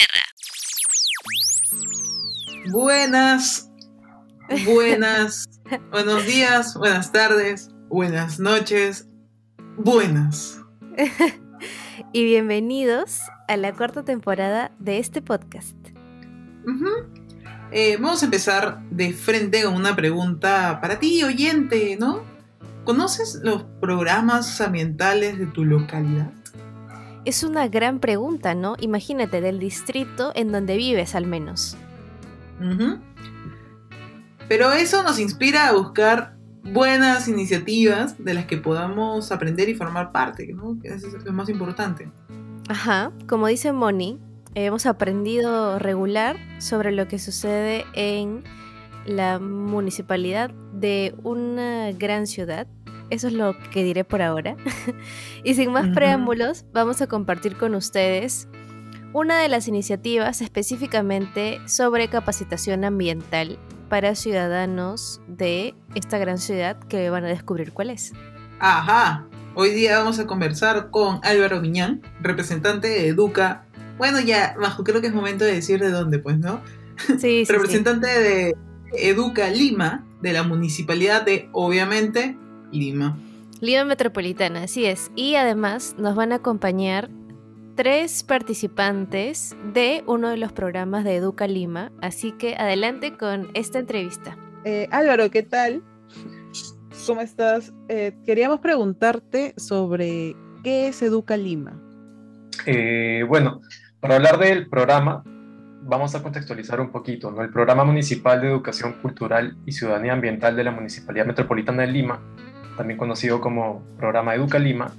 tierra. Buenas, buenas, buenos días, buenas tardes, buenas noches, buenas. y bienvenidos a la cuarta temporada de este podcast. Eh, vamos a empezar de frente con una pregunta para ti, oyente, ¿no? ¿Conoces los programas ambientales de tu localidad? Es una gran pregunta, ¿no? Imagínate, del distrito en donde vives al menos. Pero eso nos inspira a buscar buenas iniciativas de las que podamos aprender y formar parte, ¿no? Eso es lo más importante. Ajá, como dice Moni, hemos aprendido regular sobre lo que sucede en la municipalidad de una gran ciudad. Eso es lo que diré por ahora. y sin más preámbulos, vamos a compartir con ustedes una de las iniciativas específicamente sobre capacitación ambiental para ciudadanos de esta gran ciudad que van a descubrir cuál es. Ajá, hoy día vamos a conversar con Álvaro Viñán, representante de Educa. Bueno, ya, Majo, creo que es momento de decir de dónde, pues, ¿no? Sí, sí representante de Educa Lima, de la municipalidad de, obviamente, Lima. Lima Metropolitana, así es. Y además nos van a acompañar tres participantes de uno de los programas de Educa Lima, así que adelante con esta entrevista. Eh, Álvaro, ¿qué tal? ¿Cómo estás? Eh, queríamos preguntarte sobre qué es Educa Lima. Eh, bueno, para hablar del programa, vamos a contextualizar un poquito. ¿no? El Programa Municipal de Educación Cultural y Ciudadanía Ambiental de la Municipalidad Metropolitana de Lima, también conocido como Programa Educa Lima,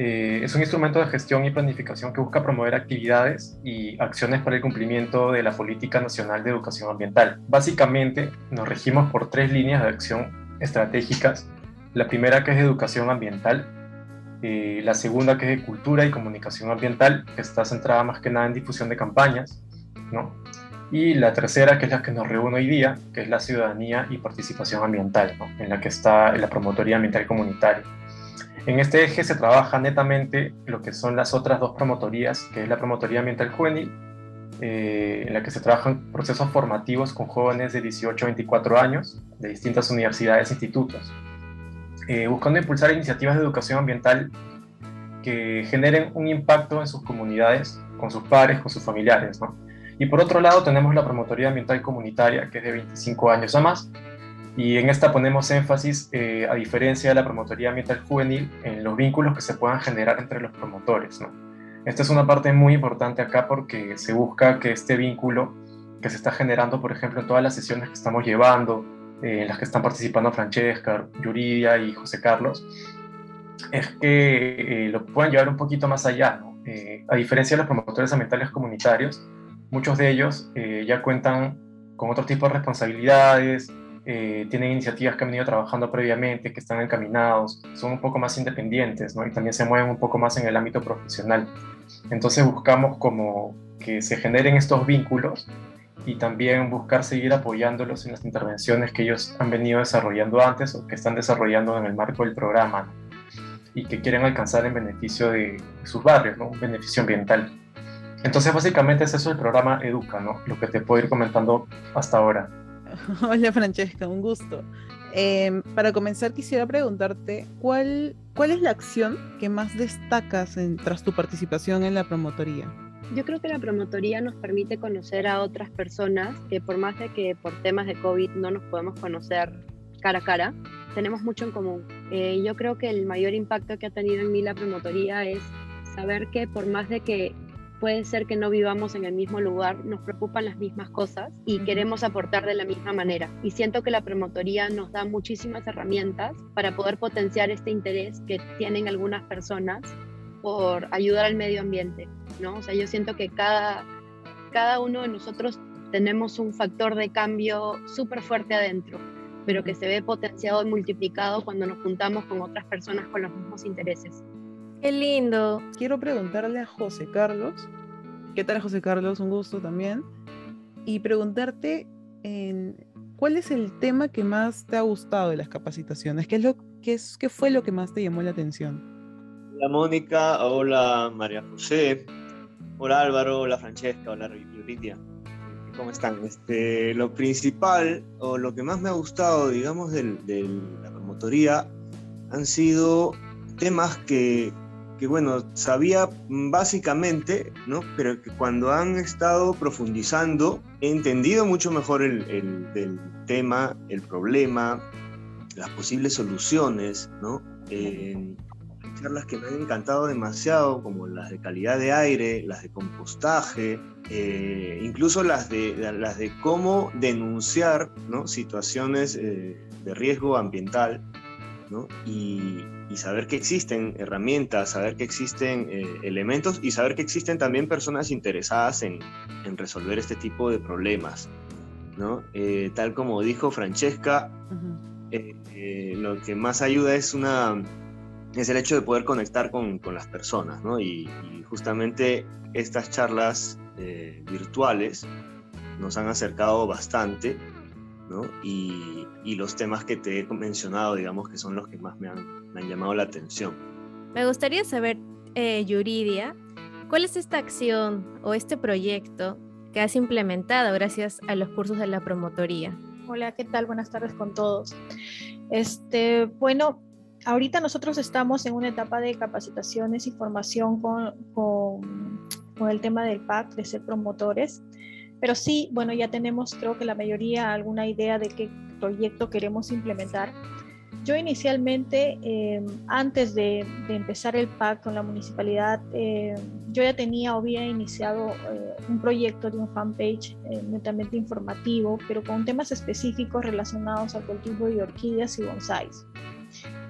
eh, es un instrumento de gestión y planificación que busca promover actividades y acciones para el cumplimiento de la Política Nacional de Educación Ambiental. Básicamente, nos regimos por tres líneas de acción estratégicas. La primera que es educación ambiental, eh, la segunda que es de cultura y comunicación ambiental, que está centrada más que nada en difusión de campañas, ¿no? Y la tercera, que es la que nos reúne hoy día, que es la ciudadanía y participación ambiental, ¿no? en la que está la promotoría ambiental comunitaria. En este eje se trabaja netamente lo que son las otras dos promotorías, que es la Promotoría Ambiental Juvenil, eh, en la que se trabajan procesos formativos con jóvenes de 18 a 24 años de distintas universidades e institutos, eh, buscando impulsar iniciativas de educación ambiental que generen un impacto en sus comunidades, con sus pares, con sus familiares. Y por otro lado tenemos la Promotoría Ambiental Comunitaria, que es de 25 años a más, y en esta ponemos énfasis, eh, a diferencia de la promotoría ambiental juvenil, en los vínculos que se puedan generar entre los promotores. ¿no? Esta es una parte muy importante acá porque se busca que este vínculo que se está generando, por ejemplo, en todas las sesiones que estamos llevando, eh, en las que están participando Francesca, Yuridia y José Carlos, es que eh, lo puedan llevar un poquito más allá. ¿no? a diferencia de los promotores ambientales comunitarios, muchos de ellos ya cuentan con otro tipo de responsabilidades, eh, tienen iniciativas que han venido trabajando previamente, que están encaminados, son un poco más independientes ¿no? y también se mueven un poco más en el ámbito profesional. Entonces buscamos como que se generen estos vínculos y también buscar seguir apoyándolos en las intervenciones que ellos han venido desarrollando antes o que están desarrollando en el marco del programa y que quieren alcanzar en beneficio de sus barrios, ¿no? un beneficio ambiental. Entonces básicamente es eso el programa Educa, ¿no? lo que te puedo ir comentando hasta ahora. Hola Francesca, un gusto. Em, para comenzar quisiera preguntarte, ¿cuál, ¿cuál es la acción que más destacas tras tu participación en la promotoría? Yo creo que la promotoría nos permite conocer a otras personas que por más de que por temas de COVID no nos podemos conocer cara a cara, tenemos mucho en común. Eh, yo creo que el mayor impacto que ha tenido en mí la promotoría es saber que por más de que puede ser que no vivamos en el mismo lugar, nos preocupan las mismas cosas y queremos aportar de la misma manera. Y siento que la promotoría nos da muchísimas herramientas para poder potenciar este interés que tienen algunas personas por ayudar al medio ambiente, ¿no? O sea, yo siento que cada, cada uno de nosotros tenemos un factor de cambio súper fuerte adentro, pero que se ve potenciado y multiplicado cuando nos juntamos con otras personas con los mismos intereses. Qué lindo. Quiero preguntarle a José Carlos. ¿Qué tal, José Carlos? Un gusto también. Y preguntarte en, cuál es el tema que más te ha gustado de las capacitaciones. ¿Qué, es lo, qué, es, qué fue lo que más te llamó la atención? Hola Mónica, hola María José. Hola Álvaro, hola Francesca, hola Yuridia. ¿Cómo están? Este, lo principal o lo que más me ha gustado, digamos, de la promotoría han sido temas que, que, bueno, sabía básicamente, ¿no? Pero que cuando han estado profundizando he entendido mucho mejor el, el, tema, el problema, las posibles soluciones, ¿no? Eh, charlas que me han encantado demasiado, como las de calidad de aire, las de compostaje, eh, incluso las de, las de cómo denunciar ¿no? situaciones eh, de riesgo ambiental ¿no? Y, saber que existen herramientas, saber que existen eh, elementos y saber que existen también personas interesadas en, en resolver este tipo de problemas. ¿no? tal como dijo Francesca, lo que más ayuda es una es el hecho de poder conectar con, con las personas, ¿no? Y, justamente estas charlas eh, virtuales nos han acercado bastante, ¿no? Y, y, los temas que te he mencionado, digamos, que son los que más me han, me han llamado la atención. Me gustaría saber, eh, Yuridia, ¿cuál es esta acción o este proyecto que has implementado gracias a los cursos de la promotoría? Hola, ¿qué tal? Buenas tardes con todos. Este, bueno, ahorita nosotros estamos en una etapa de capacitaciones y formación con, con, el tema del PAC, de ser promotores. Pero sí, bueno, ya tenemos, creo que la mayoría, alguna idea de qué proyecto queremos implementar. Yo inicialmente, em, antes de, empezar el PAC con la municipalidad, em, yo ya tenía o había iniciado eh, un proyecto de un fanpage eh, netamente informativo, pero con temas específicos relacionados al cultivo de orquídeas y bonsáis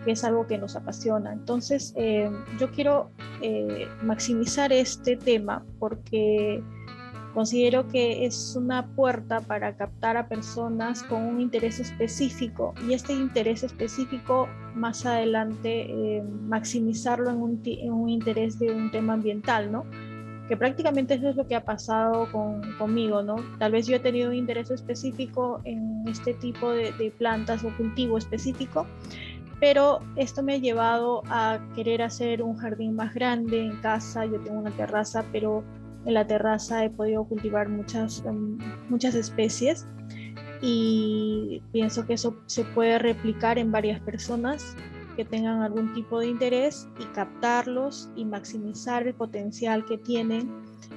que es algo que nos apasiona. Entonces, eh, yo quiero eh, maximizar este tema porque considero que es una puerta para captar a personas con un interés específico y este interés específico más adelante eh, maximizarlo en un, en un, interés de un tema ambiental, ¿no? Que prácticamente eso es lo que ha pasado con, conmigo, ¿no? Tal vez yo he tenido un interés específico en este tipo de, de plantas o cultivo específico, pero esto me ha llevado a querer hacer un jardín más grande en casa. Yo tengo una terraza, pero en la terraza he podido cultivar muchas, em, muchas especies y pienso que eso se puede replicar en varias personas que tengan algún tipo de interés y captarlos y maximizar el potencial que tienen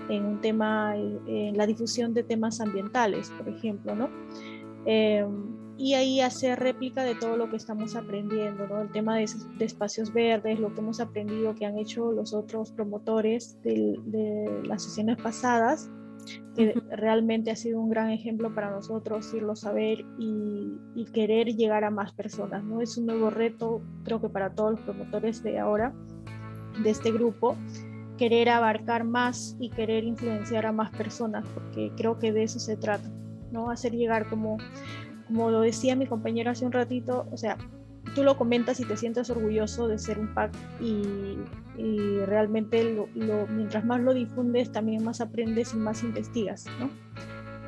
en un tema, en la difusión de temas ambientales, por ejemplo, ¿no? Em, y ahí hacer réplica de todo lo que estamos aprendiendo, ¿no? El tema de, espacios verdes, lo que hemos aprendido que han hecho los otros promotores de, las sesiones pasadas, que realmente ha sido un gran ejemplo para nosotros irlo a saber y, y, querer llegar a más personas, ¿no? Es un nuevo reto, creo que para todos los promotores de ahora, de este grupo, querer abarcar más y querer influenciar a más personas, porque creo que de eso se trata, ¿no? Hacer llegar como como lo decía mi compañero hace un ratito, o sea, tú lo comentas y te sientes orgulloso de ser un pack y, realmente lo, mientras más lo difundes, también más aprendes y más investigas, ¿no?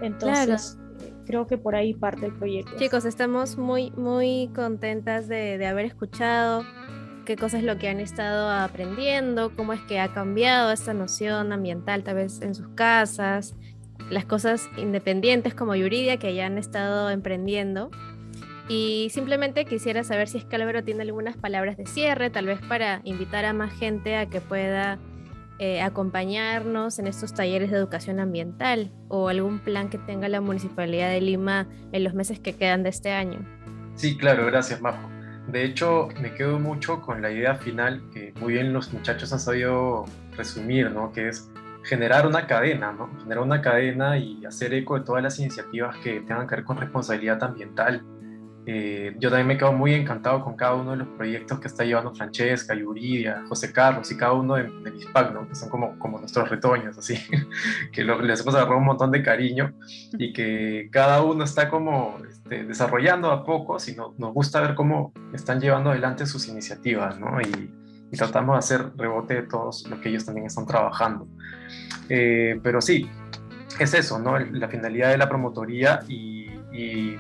Entonces, eh, creo que por ahí parte el proyecto. Chicos, estamos muy, muy contentas de, de haber escuchado qué cosas lo que han estado aprendiendo, cómo es que ha cambiado esta noción ambiental tal vez en sus casas, las cosas independientes como Yuridia que ya han estado emprendiendo. Y simplemente quisiera saber si Escalabro tiene algunas palabras de cierre, tal vez para invitar a más gente a que pueda eh, acompañarnos en estos talleres de educación ambiental o algún plan que tenga la Municipalidad de Lima en los meses que quedan de este año. Sí, claro, gracias Majo. De hecho, me quedo mucho con la idea final que muy bien los muchachos han sabido resumir, ¿no? Que es generar una cadena, ¿no? Generar una cadena y hacer eco de todas las iniciativas que tengan que ver con responsabilidad ambiental. Eh, yo también me quedo muy encantado con cada uno de los proyectos que está llevando Francesca, Yuridia, José Carlos y cada uno de, mis PAC, ¿no? que son como, como nuestros retoños, así, que les hemos agarrado un montón de cariño y que cada uno está como este, desarrollando a poco, sino nos gusta ver cómo están llevando adelante sus iniciativas, ¿no? Y, y tratamos de hacer rebote de todos lo que ellos también están trabajando. Eh, pero sí, es eso, ¿no? La finalidad de la promotoría y,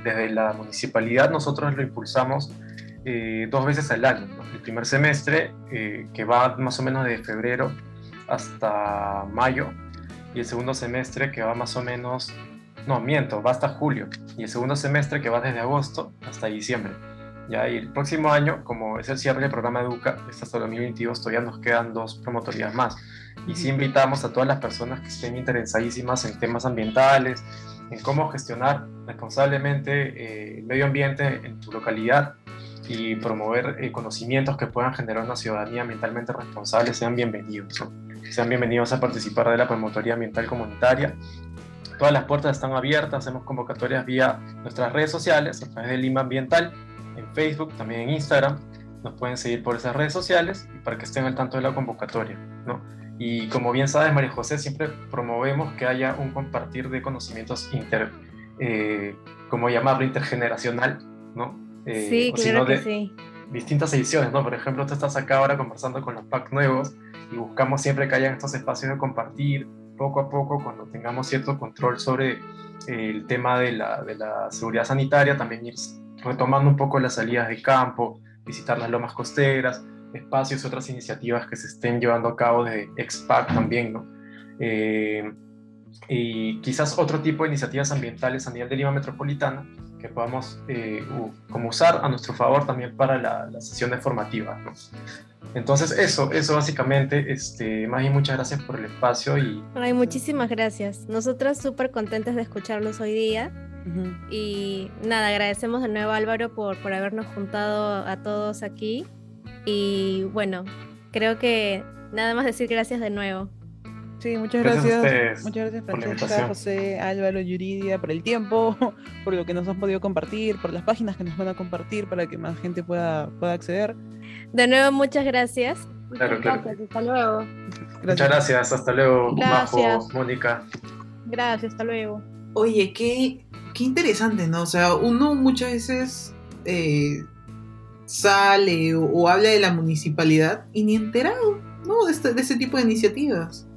desde la municipalidad nosotros lo impulsamos eh, dos veces al año. El primer semestre, eh, que va más o menos de febrero hasta mayo, y el segundo semestre que va más o menos, no, miento, va hasta julio, y el segundo semestre que va desde agosto hasta diciembre. Ya, y el próximo año, como es el cierre del programa Educa, hasta 2022, todavía nos quedan dos promotorías más. Y sí invitamos a todas las personas que estén interesadísimas en temas ambientales, en cómo gestionar responsablemente eh, el medio ambiente en tu localidad y promover eh, conocimientos que puedan generar una ciudadanía ambientalmente responsable, sean bienvenidos. Sean bienvenidos a participar de la promotoría ambiental comunitaria. Todas las puertas están abiertas, hacemos convocatorias vía nuestras redes sociales, a través de Lima Ambiental en Facebook, también en Instagram. Nos pueden seguir por esas redes sociales para que estén al tanto de la convocatoria. ¿no? Y como bien sabes, María José, siempre promovemos que haya un compartir de conocimientos inter, eh, como llamarlo, intergeneracional, ¿no? Eh, sí, claro que sí. Distintas ediciones, ¿no? Por ejemplo, tú estás acá ahora conversando con los PAC nuevos y buscamos siempre que haya estos espacios de compartir poco a poco cuando tengamos cierto control sobre el tema de la, de la seguridad sanitaria, también ir retomando un poco las salidas de campo, visitar las lomas costeras, espacios otras iniciativas que se estén llevando a cabo de EXPAC también, ¿no? Eh, y quizás otro tipo de iniciativas ambientales a nivel de Lima Metropolitana que podamos eh, como usar a nuestro favor también para la, la sesión formativa. ¿no? Entonces eso, eso básicamente, este, y muchas gracias por el espacio y... Ay, muchísimas gracias. Nosotras súper contentas de escucharlos hoy día y nada, agradecemos de nuevo Álvaro por, por habernos juntado a todos aquí. Y bueno, creo que nada más decir gracias de nuevo. Sí, muchas gracias. muchas gracias Francesca, José, Álvaro, Yuridia, por el tiempo, por lo que nos han podido compartir, por las páginas que nos van a compartir para que más gente pueda, pueda acceder. De nuevo, muchas gracias. Claro, Gracias, hasta luego. Muchas gracias, hasta luego, gracias. Mónica. Gracias, hasta luego. Oye, qué, qué interesante, ¿no? O sea, uno muchas veces eh, sale o, habla de la municipalidad y ni enterado, ¿no? De, este, de ese tipo de iniciativas.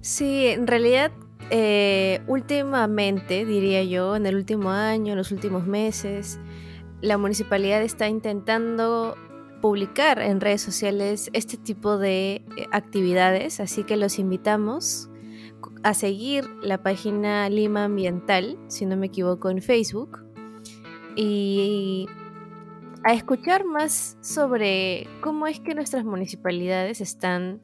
Sí, en realidad, eh, últimamente, diría yo, en el último año, en los últimos meses, la municipalidad está intentando publicar en redes sociales este tipo de eh, actividades, así que los invitamos a seguir la página Lima Ambiental, si no me equivoco, en Facebook, y a escuchar más sobre cómo es que nuestras municipalidades están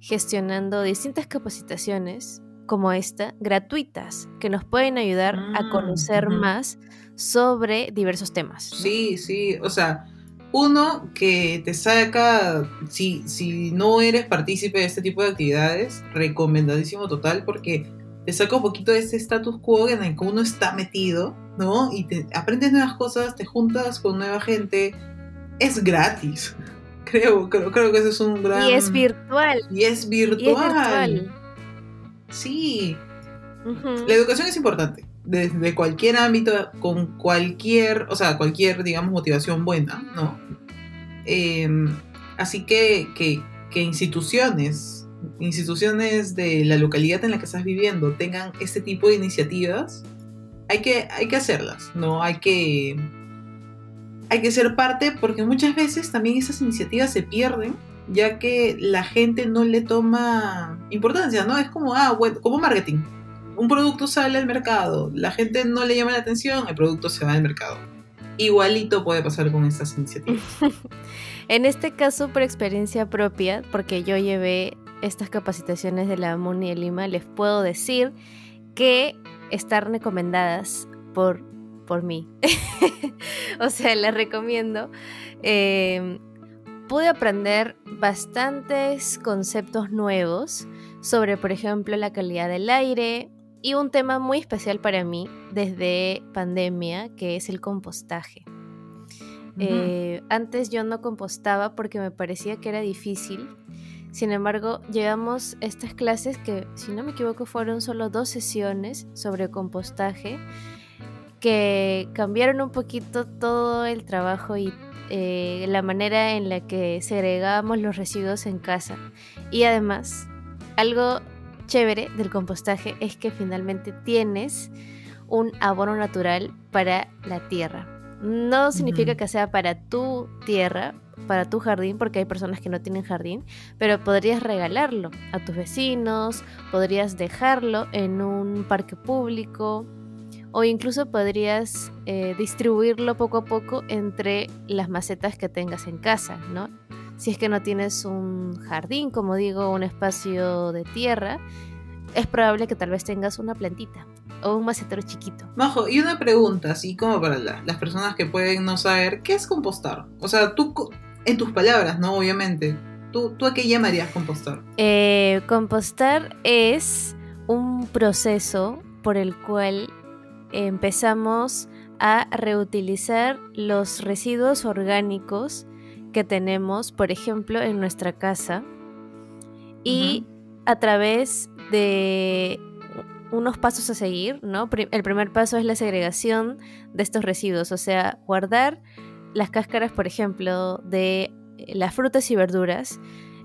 gestionando distintas capacitaciones como esta, gratuitas, que nos pueden ayudar a mm, conocer más sobre diversos temas. Sí, sí, o sea, uno que te saca, si, si no eres partícipe de este tipo de actividades, recomendadísimo total porque te saca un poquito de ese status quo en el que uno está metido, ¿no? Y te aprendes nuevas cosas, te juntas con nueva gente, es gratis. Creo, creo, creo que ese es un gran... Y es virtual. Y es virtual. Sí. La educación es importante desde cualquier ámbito, con cualquier, o sea, cualquier, digamos, motivación buena, ¿no? Em, así que, que, instituciones, instituciones de la localidad en la que estás viviendo tengan este tipo de iniciativas, hay que, hay que hacerlas, ¿no? Hay que, hay que ser parte porque muchas veces también esas iniciativas se pierden ya que la gente no le toma importancia, ¿no? Es como, ah, bueno, como marketing un producto sale al mercado, la gente no le llama la atención, el producto se va al mercado. Igualito puede pasar con estas iniciativas. en este caso, por experiencia propia, porque yo llevé estas capacitaciones de la MUNI de Lima, les puedo decir que están recomendadas por, por mí. o sea, les recomiendo. Em, pude aprender bastantes conceptos nuevos sobre, por ejemplo, la calidad del aire, y un tema muy especial para mí desde pandemia, que es el compostaje. Eh, antes yo no compostaba porque me parecía que era difícil. Sin embargo, llevamos estas clases que, si no me equivoco, fueron solo dos sesiones sobre compostaje que cambiaron un poquito todo el trabajo y eh, la manera en la que segregamos los residuos en casa. Y además, algo chévere del compostaje es que finalmente tienes un abono natural para la tierra. No significa que sea para tu tierra, para tu jardín, porque hay personas que no tienen jardín, pero podrías regalarlo a tus vecinos, podrías dejarlo en un parque público o incluso podrías eh, distribuirlo poco a poco entre las macetas que tengas en casa, ¿no? Si es que no tienes un jardín, como digo, un espacio de tierra, es probable que tal vez tengas una plantita o un macetero chiquito. Majo, y una pregunta, así como para las personas que pueden no saber, ¿qué es compostar? O sea, tú, en tus palabras, ¿no? Obviamente. ¿Tú, tú a qué llamarías compostar? Eh, compostar es un proceso por el cual empezamos a reutilizar los residuos orgánicos que tenemos, por ejemplo, en nuestra casa y a través de unos pasos a seguir, ¿no? El primer paso es la segregación de estos residuos, o sea, guardar las cáscaras, por ejemplo, de las frutas y verduras,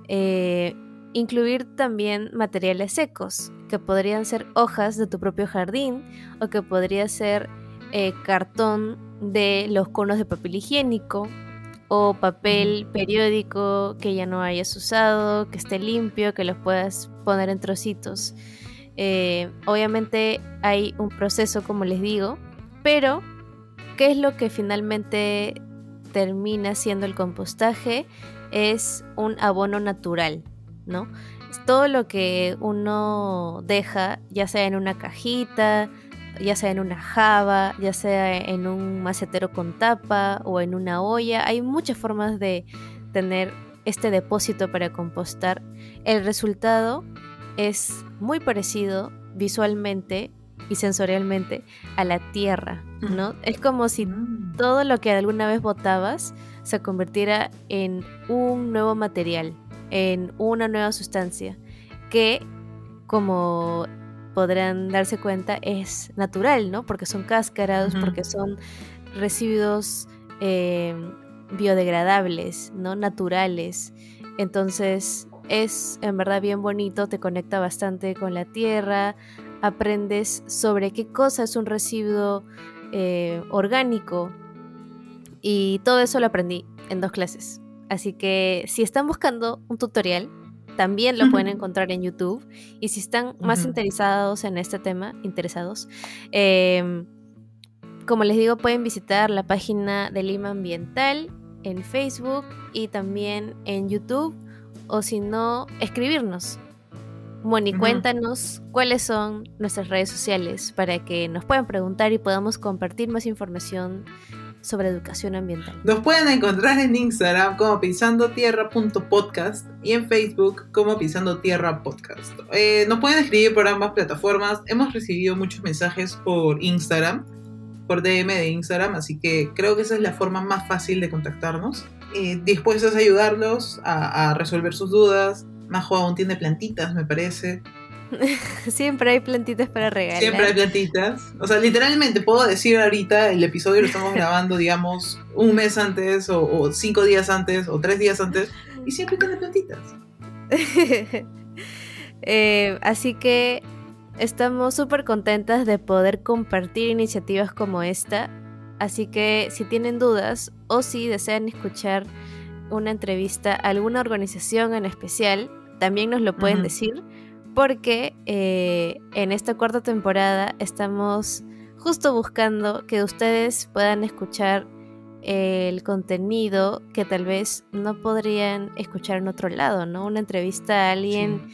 eh, incluir también materiales secos, que podrían ser hojas de tu propio jardín o que podría ser eh, cartón de los conos de papel higiénico o papel periódico que ya no hayas usado, que esté limpio, que los puedas poner en trocitos. Eh, obviamente hay un proceso, como les digo, pero ¿qué es lo que finalmente termina siendo el compostaje? Es un abono natural, ¿no? todo lo que uno deja, ya sea en una cajita, ya sea en una java, ya sea en un macetero con tapa o en una olla, hay muchas formas de tener este depósito para compostar. El resultado es muy parecido visualmente y sensorialmente a la tierra, ¿no? Es como si mm. todo lo que alguna vez botabas se convirtiera en un nuevo material, en una nueva sustancia que, como podrán darse cuenta, es natural, ¿no? Porque son cáscaras, porque son residuos eh, biodegradables, ¿no? Naturales. Entonces, es en verdad bien bonito, te conecta bastante con la tierra, aprendes sobre qué cosa es un residuo eh, orgánico y todo eso lo aprendí en dos clases. Así que si están buscando un tutorial, también lo pueden encontrar en YouTube. Y si están más interesados en este tema, interesados, em, como les digo, pueden visitar la página de Lima Ambiental en Facebook y también en YouTube o si no, escribirnos. Moni, cuéntanos cuáles son nuestras redes sociales para que nos puedan preguntar y podamos compartir más información sobre educación ambiental. Nos pueden encontrar en Instagram como pisandotierra.podcast y en Facebook como Pisando. Eh, nos pueden escribir por ambas plataformas. Hemos recibido muchos mensajes por Instagram, por DM de Instagram, así que creo que esa es la forma más fácil de contactarnos. Eh, dispuestos a ayudarlos a, resolver sus dudas. Majo aún tiene plantitas, me parece. Siempre hay plantitas para regalar. Siempre hay plantitas. O sea, literalmente puedo decir ahorita, el episodio lo estamos grabando, digamos, un mes antes, o, cinco días antes, o tres días antes, y siempre tiene plantitas. Eh, así que estamos súper contentas de poder compartir iniciativas como esta Así que si tienen dudas o si desean escuchar una entrevista a alguna organización en especial, también nos lo pueden decir porque eh, en esta cuarta temporada estamos justo buscando que ustedes puedan escuchar el contenido que tal vez no podrían escuchar en otro lado, ¿no? Una entrevista a alguien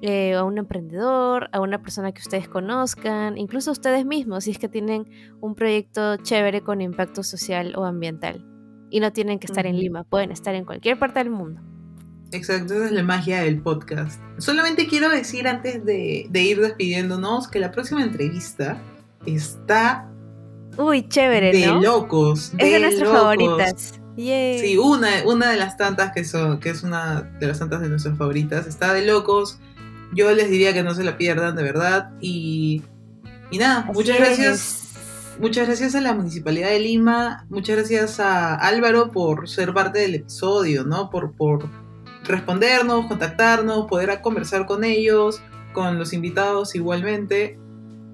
eh, a un emprendedor, a una persona que ustedes conozcan, incluso a ustedes mismos, si es que tienen un proyecto chévere con impacto social o ambiental. Y no tienen que estar en Lima, pueden estar en cualquier parte del mundo. Exacto, esa es la magia del podcast. Solamente quiero decir antes de, ir despidiéndonos que la próxima entrevista está... Uy, chévere, de locos. Es de, nuestras favoritas. Sí, una, una de las tantas que son, que es una de las tantas de nuestras favoritas. Está de locos yo les diría que no se la pierdan, de verdad. Y, y nada, muchas gracias. Muchas gracias a la Municipalidad de Lima, muchas gracias a Álvaro por ser parte del episodio, ¿no? Por, por respondernos, contactarnos, poder conversar con ellos, con los invitados igualmente.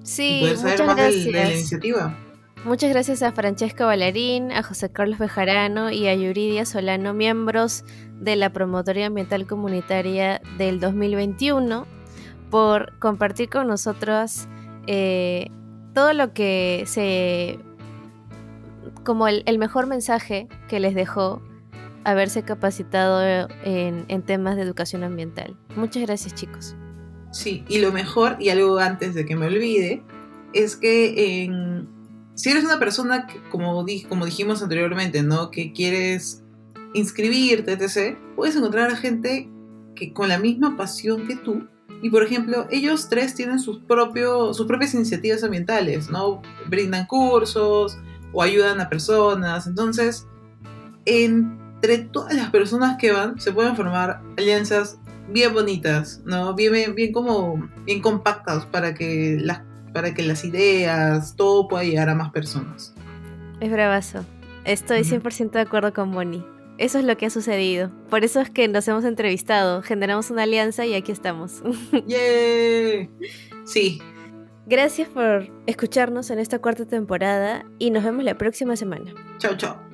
Sí, poder saber más de la iniciativa. Muchas gracias a Francesca Balarín, a José Carlos Bejarano y a Yuridia Solano, miembros de la Promotoría Ambiental Comunitaria del 2021, por compartir con nosotros eh, todo lo que se... como el, mejor mensaje que les dejó haberse capacitado en, en temas de educación ambiental. Muchas gracias chicos. Sí, y lo mejor, y algo antes de que me olvide, es que en, si eres una persona, como, dijimos anteriormente, ¿no? que quieres inscribirte, etc., puedes encontrar a gente que con la misma pasión que tú. Y por ejemplo, ellos tres tienen sus, propios, sus propias iniciativas ambientales, ¿no? Brindan cursos o ayudan a personas. Entonces, entre todas las personas que van, se pueden formar alianzas bien bonitas, ¿no? Bien, bien, como bien compactas para que las para que las ideas, todo pueda llegar a más personas. Es bravazo. Estoy 100% de acuerdo con Bonnie. Eso es lo que ha sucedido. Por eso es que nos hemos entrevistado, generamos una alianza y aquí estamos. ¡Yay! Sí. Gracias por escucharnos en esta cuarta temporada y nos vemos la próxima semana. Chao, chao.